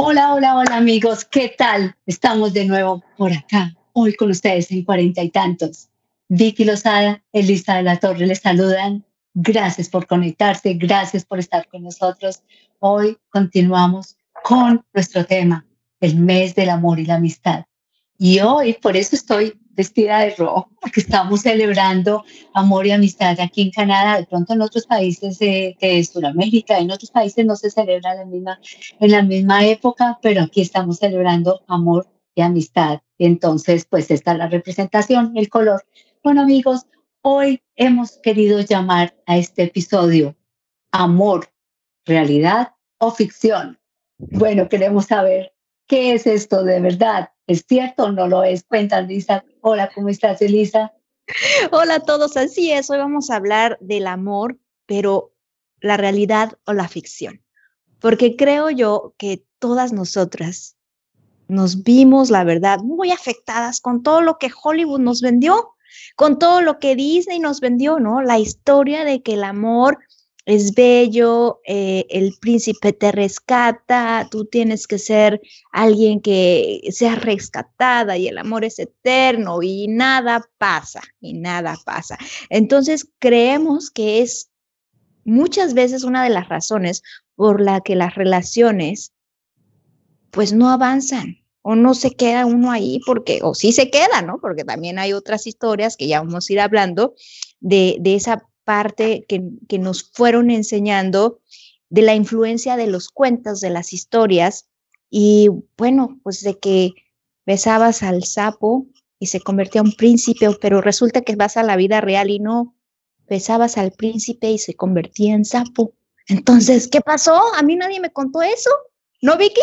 Hola, hola, hola amigos, ¿qué tal? Estamos de nuevo por acá, hoy con ustedes en cuarenta y tantos. Vicky Lozada, Elisa de la Torre les saludan. Gracias por conectarse, gracias por estar con nosotros. Hoy continuamos con nuestro tema, el mes del amor y la amistad. Y hoy, por eso estoy vestida de rojo, porque estamos celebrando amor y amistad aquí en Canadá. De pronto en otros países de, de Sudamérica, en otros países no se celebra la misma, en la misma época, pero aquí estamos celebrando amor y amistad. Entonces, pues esta es la representación, el color. Bueno, amigos, hoy hemos querido llamar a este episodio Amor, realidad o ficción. Bueno, queremos saber qué es esto de verdad. ¿Es cierto o no lo es? Cuéntanos, Lisa. Hola, ¿cómo estás, Elisa? Hola a todos, así es. Hoy vamos a hablar del amor, pero la realidad o la ficción. Porque creo yo que todas nosotras nos vimos, la verdad, muy afectadas con todo lo que Hollywood nos vendió, con todo lo que Disney nos vendió, ¿no? La historia de que el amor es bello, eh, el príncipe te rescata, tú tienes que ser alguien que sea rescatada y el amor es eterno y nada pasa, y nada pasa. Entonces creemos que es muchas veces una de las razones por la que las relaciones pues no avanzan o no se queda uno ahí porque, o sí se queda, ¿no? Porque también hay otras historias que ya vamos a ir hablando de, de esa parte que, nos fueron enseñando de la influencia de los cuentos, de las historias, y bueno, pues de que besabas al sapo y se convertía en príncipe, pero resulta que vas a la vida real y no, besabas al príncipe y se convertía en sapo. Entonces, ¿qué pasó? A mí nadie me contó eso. ¿No, Vicky?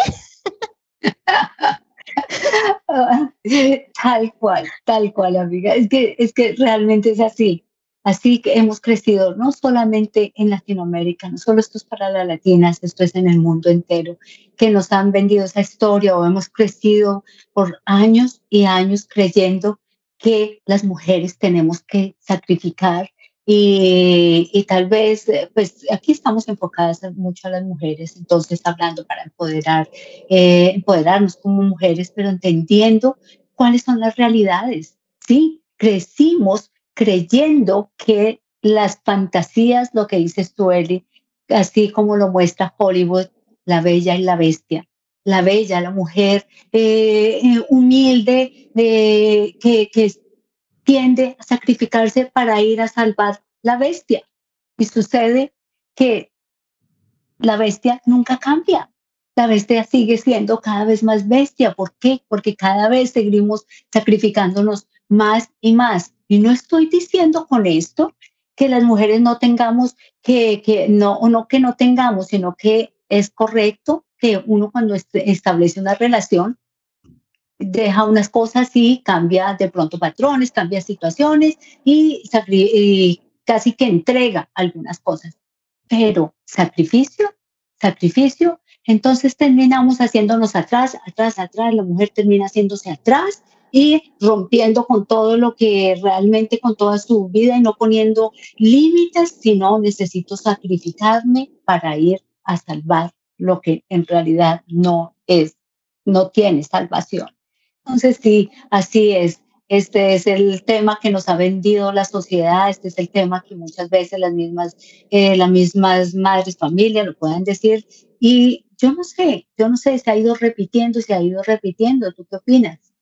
tal cual, tal cual, amiga. Es que, es que realmente es así. Así que hemos crecido no solamente en Latinoamérica, no solo esto es para las latinas, esto es en el mundo entero, que nos han vendido esa historia o hemos crecido por años y años creyendo que las mujeres tenemos que sacrificar y, y, tal vez, pues aquí estamos enfocadas mucho a las mujeres, entonces hablando para empoderar, eh, empoderarnos como mujeres, pero entendiendo cuáles son las realidades. Sí, crecimos creyendo que las fantasías, lo que dices tú, Eli, así como lo muestra Hollywood, la bella y la bestia, la bella, la mujer eh, eh, humilde, que, que tiende a sacrificarse para ir a salvar la bestia. Y sucede que la bestia nunca cambia. La bestia sigue siendo cada vez más bestia. ¿Por qué? Porque cada vez seguimos sacrificándonos más y más. Y no estoy diciendo con esto que las mujeres no tengamos, que, que no, o no que no tengamos, sino que es correcto que uno cuando establece una relación deja unas cosas y cambia de pronto patrones, cambia situaciones y, y casi que entrega algunas cosas. Pero sacrificio, sacrificio, entonces terminamos haciéndonos atrás, atrás, atrás, la mujer termina haciéndose atrás y rompiendo con todo lo que realmente, con toda su vida y no poniendo límites, sino necesito sacrificarme para ir a salvar lo que en realidad no es, no tiene salvación. Entonces, sí, así es. Este es el tema que nos ha vendido la sociedad, este es el tema que muchas veces las mismas, eh, las mismas madres, familias lo pueden decir. Y yo no sé, yo no sé, se ha ido repitiendo, se ha ido repitiendo. ¿Tú qué opinas?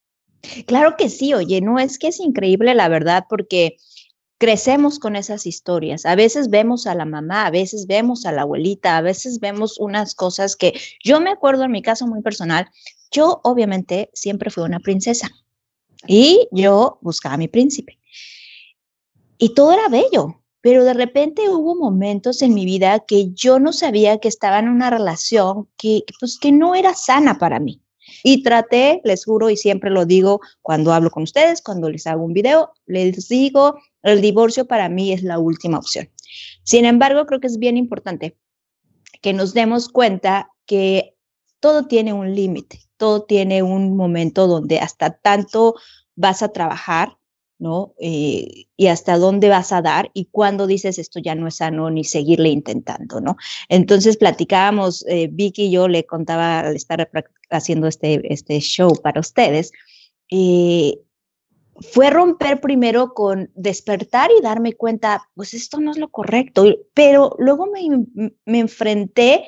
Claro que sí, oye, no es que es increíble la verdad, porque crecemos con esas historias. A veces vemos a la mamá, a veces vemos a la abuelita, a veces vemos unas cosas que yo me acuerdo en mi caso muy personal. Yo obviamente siempre fui una princesa y yo buscaba a mi príncipe. Y todo era bello, pero de repente hubo momentos en mi vida que yo no sabía que estaba en una relación que, pues, que no era sana para mí. Y traté, les juro, y siempre lo digo cuando hablo con ustedes, cuando les hago un video, les digo, el divorcio para mí es la última opción. Sin embargo, creo que es bien importante que nos demos cuenta que todo tiene un límite, todo tiene un momento donde hasta tanto vas a trabajar, ¿no? Eh, y hasta dónde vas a dar y cuándo dices esto ya no es sano ni seguirle intentando, ¿no? Entonces platicábamos, eh, Vicky y yo le contaba al estar haciendo este, este show para ustedes, eh, fue romper primero con despertar y darme cuenta, pues esto no es lo correcto, pero luego me, me enfrenté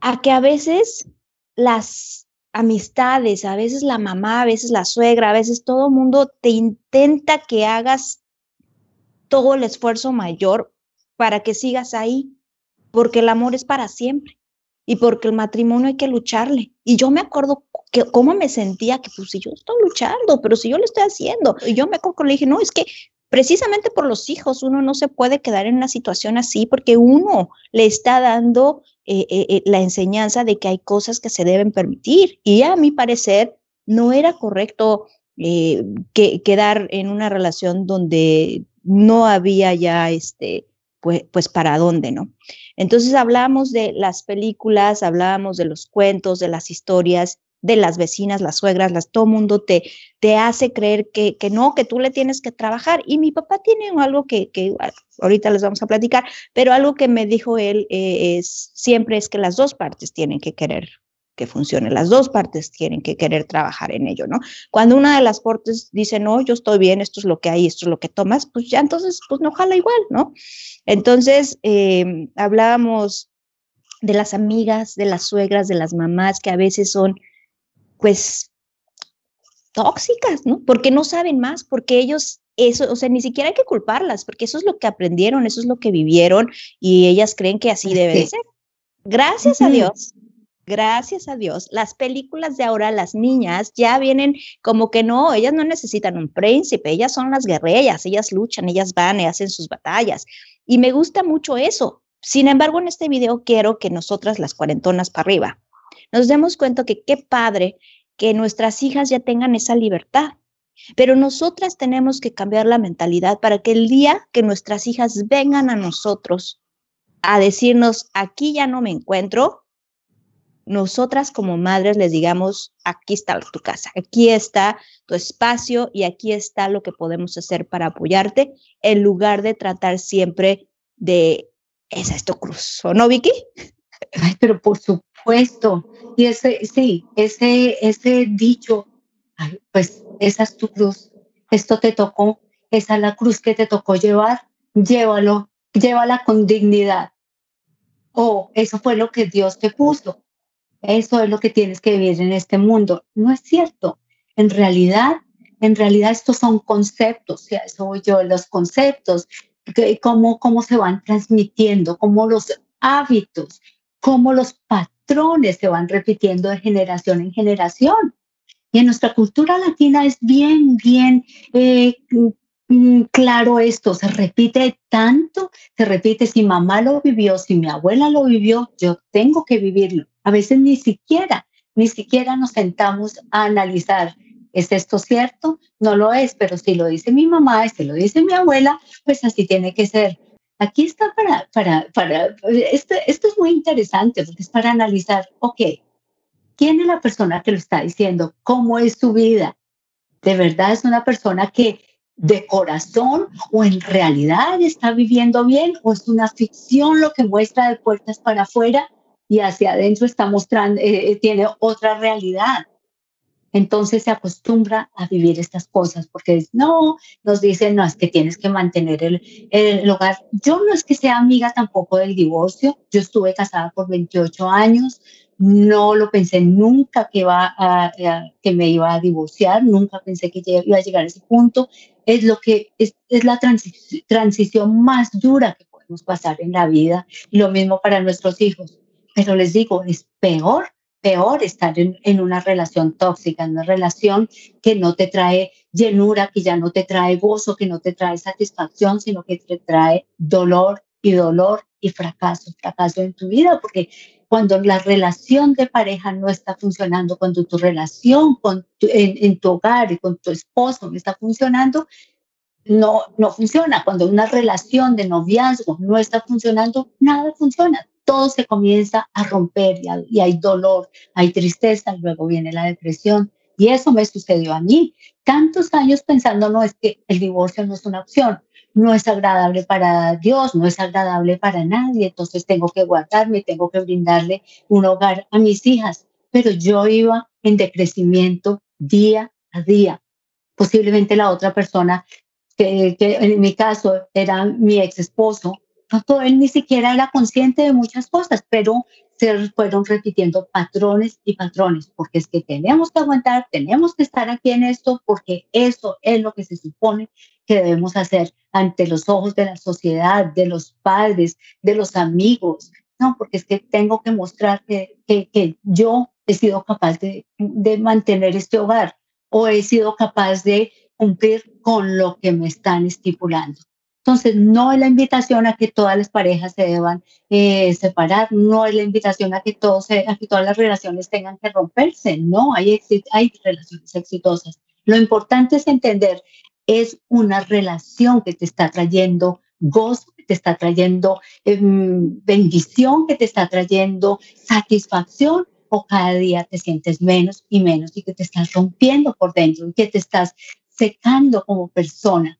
a que a veces las amistades, a veces la mamá, a veces la suegra, a veces todo el mundo te intenta que hagas todo el esfuerzo mayor para que sigas ahí, porque el amor es para siempre y porque el matrimonio hay que lucharle. Y yo me acuerdo que cómo me sentía que pues si yo estoy luchando, pero si yo lo estoy haciendo, y yo me acuerdo que le dije, no, es que precisamente por los hijos uno no se puede quedar en una situación así porque uno le está dando eh, eh, eh, la enseñanza de que hay cosas que se deben permitir. Y a mi parecer no era correcto que, quedar en una relación donde no había ya este, pues, pues para dónde, ¿no? Entonces hablamos de las películas, hablábamos de los cuentos, de las historias, de las vecinas, las suegras, las, todo mundo te, te hace creer que, que no, que tú le tienes que trabajar. Y mi papá tiene algo que, que ahorita les vamos a platicar, pero algo que me dijo él eh, es siempre es que las dos partes tienen que querer que funcione, las dos partes tienen que querer trabajar en ello, ¿no? Cuando una de las partes dice, no, yo estoy bien, esto es lo que hay, esto es lo que tomas, pues ya entonces, pues no jala igual, ¿no? Entonces, eh, hablábamos de las amigas, de las suegras, de las mamás, que a veces son pues tóxicas, ¿no? Porque no saben más, porque ellos eso, o sea, ni siquiera hay que culparlas, porque eso es lo que aprendieron, eso es lo que vivieron y ellas creen que así debe de ser. Gracias a Dios, gracias a Dios, las películas de ahora, las niñas ya vienen como que no, ellas no necesitan un príncipe, ellas son las guerreras, ellas luchan, ellas van y hacen sus batallas. Y me gusta mucho eso. Sin embargo, en este video quiero que nosotras, las cuarentonas para arriba, nos demos cuenta que qué padre que nuestras hijas ya tengan esa libertad. Pero nosotras tenemos que cambiar la mentalidad para que el día que nuestras hijas vengan a nosotros a decirnos, aquí ya no me encuentro, nosotras como madres les digamos, aquí está tu casa, aquí está tu espacio y aquí está lo que podemos hacer para apoyarte, en lugar de tratar siempre de, esa es tu cruz, ¿o no, Vicky? Ay, pero por supuesto. Y ese, sí, ese, ese dicho, pues esa es tu cruz, esto te tocó, esa es la cruz que te tocó llevar, llévalo, llévala con dignidad. O eso fue lo que Dios te puso. Eso es lo que tienes que vivir en este mundo. No es cierto. En realidad, en realidad estos son conceptos, ya eso voy yo, los conceptos, que, cómo, cómo se van transmitiendo, cómo los hábitos, cómo los patrones se van repitiendo de generación en generación. Y en nuestra cultura latina es bien, bien eh, mm, claro esto, se repite tanto, se repite si mamá lo vivió, si mi abuela lo vivió, yo tengo que vivirlo. A veces ni siquiera, ni siquiera nos sentamos a analizar, ¿es esto cierto? No lo es, pero si lo dice mi mamá, si lo dice mi abuela, pues así tiene que ser. Aquí está para, para, para, esto, esto es muy interesante porque es para analizar, ok, ¿quién es la persona que lo está diciendo? ¿Cómo es su vida? ¿De verdad es una persona que de corazón o en realidad está viviendo bien o es una ficción lo que muestra de puertas para afuera y hacia adentro está mostrando, eh, eh, tiene otra realidad? Entonces se acostumbra a vivir estas cosas porque no, nos dicen, no, es que tienes que mantener el, el, hogar. Yo no es que sea amiga tampoco del divorcio, yo estuve casada por 28 años, no lo pensé nunca que, iba a, que me iba a divorciar, nunca pensé que iba a llegar a ese punto. Es, lo que, es, es la transición más dura que podemos pasar en la vida y lo mismo para nuestros hijos. Pero les digo, es peor peor estar en, una relación tóxica, en una relación que no te trae llenura, que ya no te trae gozo, que no te trae satisfacción, sino que te trae dolor y dolor y fracaso, fracaso en tu vida, porque cuando la relación de pareja no está funcionando, cuando tu relación con en, en, tu hogar y con tu esposo no está funcionando, no, no funciona. Cuando una relación de noviazgo no está funcionando, nada funciona todo se comienza a romper y hay, dolor, hay tristeza, y luego viene la depresión Y eso me sucedió a mí. Tantos años pensando, no, es que el divorcio no es una opción, no es agradable para Dios, no es agradable para nadie, entonces tengo que guardarme, tengo que brindarle un hogar a mis hijas. Pero yo iba en decrecimiento día a día. Posiblemente la otra persona, que, que en mi caso era mi ex esposo, él ni siquiera era consciente de muchas cosas, pero se fueron repitiendo patrones y patrones, porque es que tenemos que aguantar, tenemos que estar aquí en esto, porque eso es lo que se supone que debemos hacer ante los ojos de la sociedad, de los padres, de los amigos. No, porque es que tengo que mostrar que, que, yo he sido capaz de, de mantener este hogar o he sido capaz de cumplir con lo que me están estipulando. Entonces, no es la invitación a que todas las parejas se deban eh, separar, no es la invitación a que, todos, a que todas las relaciones tengan que romperse, no, hay, hay relaciones exitosas. Lo importante es entender, es una relación que te está trayendo gozo, que te está trayendo em, bendición, que te está trayendo satisfacción, o cada día te sientes menos y menos y que te estás rompiendo por dentro y que te estás secando como persona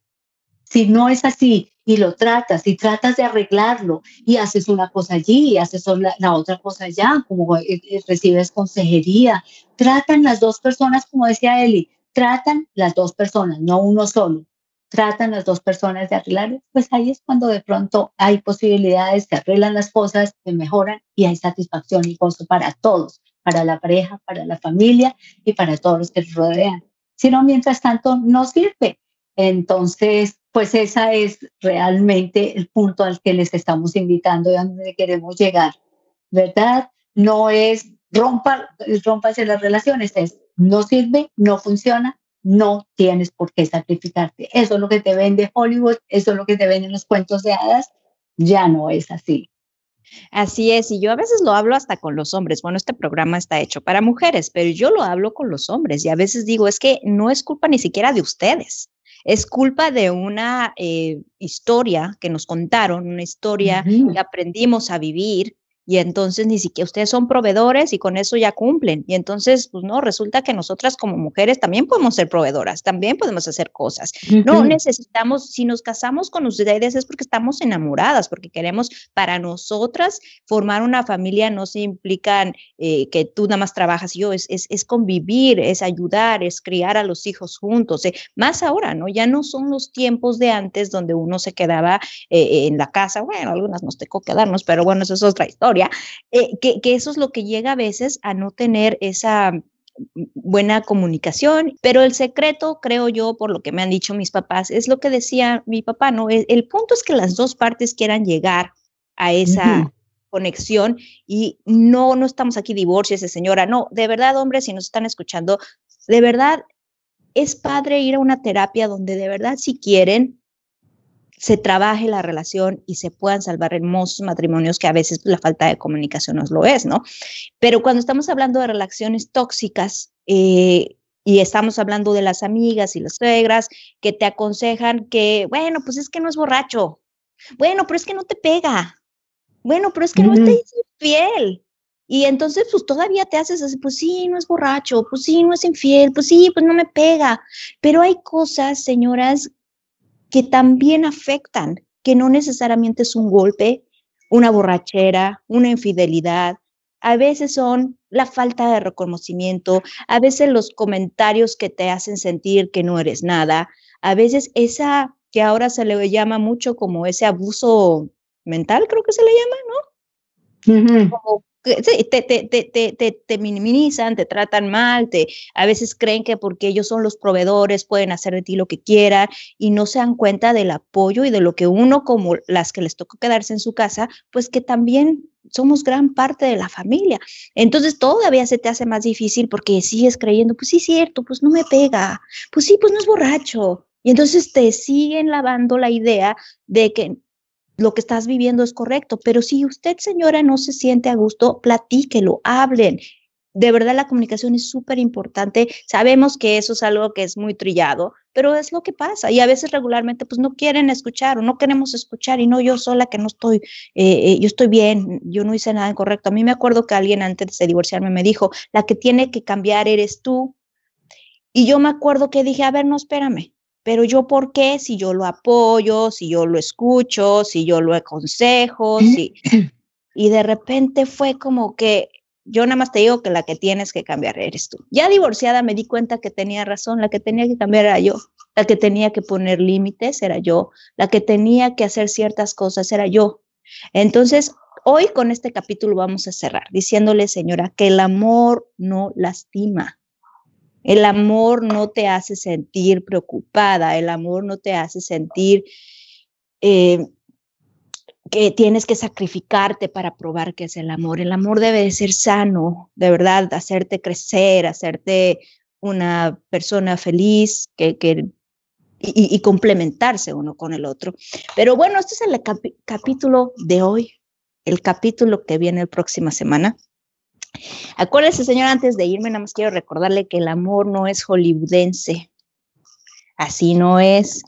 si no es así y lo tratas y tratas de arreglarlo y haces una cosa allí y haces la, otra cosa allá, como eh, eh, recibes consejería, tratan las dos personas, como decía Eli, tratan las dos personas, no uno solo, tratan las dos personas de arreglar, pues ahí es cuando de pronto hay posibilidades, se arreglan las cosas, se mejoran y hay satisfacción y gozo para todos, para la pareja, para la familia y para todos los que rodean. Si no, mientras tanto, no sirve. Entonces, pues esa es realmente el punto al que les estamos invitando y a donde queremos llegar, ¿verdad? No es rompa, rompas las relaciones, es no sirve, no funciona, no tienes por qué sacrificarte. Eso es lo que te vende Hollywood, eso es lo que te venden los cuentos de hadas, ya no es así. Así es, y yo a veces lo hablo hasta con los hombres. Bueno, este programa está hecho para mujeres, pero yo lo hablo con los hombres y a veces digo, es que no es culpa ni siquiera de ustedes. Es culpa de una eh, historia que nos contaron, una historia que aprendimos a vivir, y entonces ni siquiera ustedes son proveedores y con eso ya cumplen. Y entonces, pues no, resulta que nosotras como mujeres también podemos ser proveedoras, también podemos hacer cosas. No necesitamos, si nos casamos con ustedes es porque estamos enamoradas, porque queremos para nosotras formar una familia, no se implican eh, que tú nada más trabajas y yo, es, es, es, convivir, es ayudar, es criar a los hijos juntos. Eh. Más ahora, ¿no? Ya no son los tiempos de antes donde uno se quedaba eh, en la casa, bueno, algunas nos tocó quedarnos, pero bueno, eso es otra historia eh, que, eso es lo que llega a veces a no tener esa buena comunicación, pero el secreto, creo yo, por lo que me han dicho mis papás, es lo que decía mi papá, ¿no? El, el punto es que las dos partes quieran llegar a esa conexión y no, no estamos aquí divorcios, señora, no, de verdad, hombres, si nos están escuchando, de verdad, es padre ir a una terapia donde de verdad, si quieren, se trabaje la relación y se puedan salvar hermosos matrimonios que a veces la falta de comunicación nos lo es, ¿no? Pero cuando estamos hablando de relaciones tóxicas eh, y estamos hablando de las amigas y las suegras que te aconsejan que, bueno, pues es que no es borracho, bueno, pero es que no te pega, bueno, pero es que no te es infiel. Y entonces, pues todavía te haces así, pues sí, no es borracho, pues sí, no es infiel, pues sí, pues no me pega. Pero hay cosas, señoras, que también afectan, que no necesariamente es un golpe, una borrachera, una infidelidad. A veces son la falta de reconocimiento, a veces los comentarios que te hacen sentir que no eres nada, a veces esa que ahora se le llama mucho como ese abuso mental, creo que se le llama, ¿no? Como te, te, te, te, minimizan, te tratan mal, te, a veces creen que porque ellos son los proveedores pueden hacer de ti lo que quieran y no se dan cuenta del apoyo y de lo que uno, como las que les tocó quedarse en su casa, pues que también somos gran parte de la familia. Entonces todavía se te hace más difícil porque sigues creyendo, pues sí, es cierto, pues no me pega, pues sí, pues no es borracho. Y entonces te siguen lavando la idea de que lo que estás viviendo es correcto, pero si usted, señora, no se siente a gusto, platíquelo, hablen. De verdad, la comunicación es súper importante. Sabemos que eso es algo que es muy trillado, pero es lo que pasa. Y a veces regularmente, pues no quieren escuchar o no queremos escuchar. Y no yo sola que no estoy, eh, eh, yo estoy bien, yo no hice nada incorrecto. A mí me acuerdo que alguien antes de divorciarme me dijo, la que tiene que cambiar eres tú Y yo me acuerdo que dije, a ver, no, espérame, pero yo por qué, si yo lo apoyo, si yo lo escucho, si yo lo aconsejo, si... Y de repente fue como que yo nada más te digo que la que tienes que cambiar eres tú. Ya divorciada me di cuenta que tenía razón, la que tenía que cambiar era yo, la que tenía que poner límites era yo, la que tenía que hacer ciertas cosas era yo. Entonces, hoy con este capítulo vamos a cerrar diciéndole, señora, que el amor no lastima. El amor no te hace sentir preocupada, el amor no te hace sentir eh, que tienes que sacrificarte para probar que es el amor. El amor debe de ser sano, de verdad, hacerte crecer, hacerte una persona feliz, que, que y, complementarse uno con el otro. Pero bueno, este es el capítulo de hoy, el capítulo que viene la próxima semana. Acuérdese, señor, antes de irme, nada más quiero recordarle que el amor no es hollywoodense. Así no es.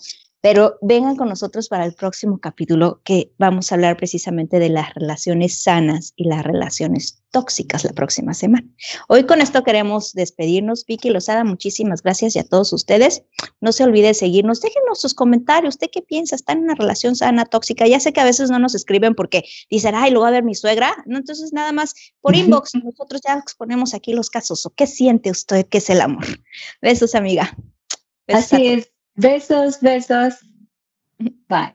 Pero vengan con nosotros para el próximo capítulo que vamos a hablar precisamente de las relaciones sanas y las relaciones tóxicas la próxima semana. Hoy con esto queremos despedirnos. Vicky Lozada, muchísimas gracias y a todos ustedes. No se olvide seguirnos. Déjenos sus comentarios. ¿Usted qué piensa? ¿Está en una relación sana, tóxica? Ya sé que a veces no nos escriben porque dicen, ay, lo va a ver mi suegra. No, entonces nada más por inbox. Nosotros ya exponemos aquí los casos. ¿O qué siente usted que es el amor? Besos, amiga. Así es. Besos, besos. Bye.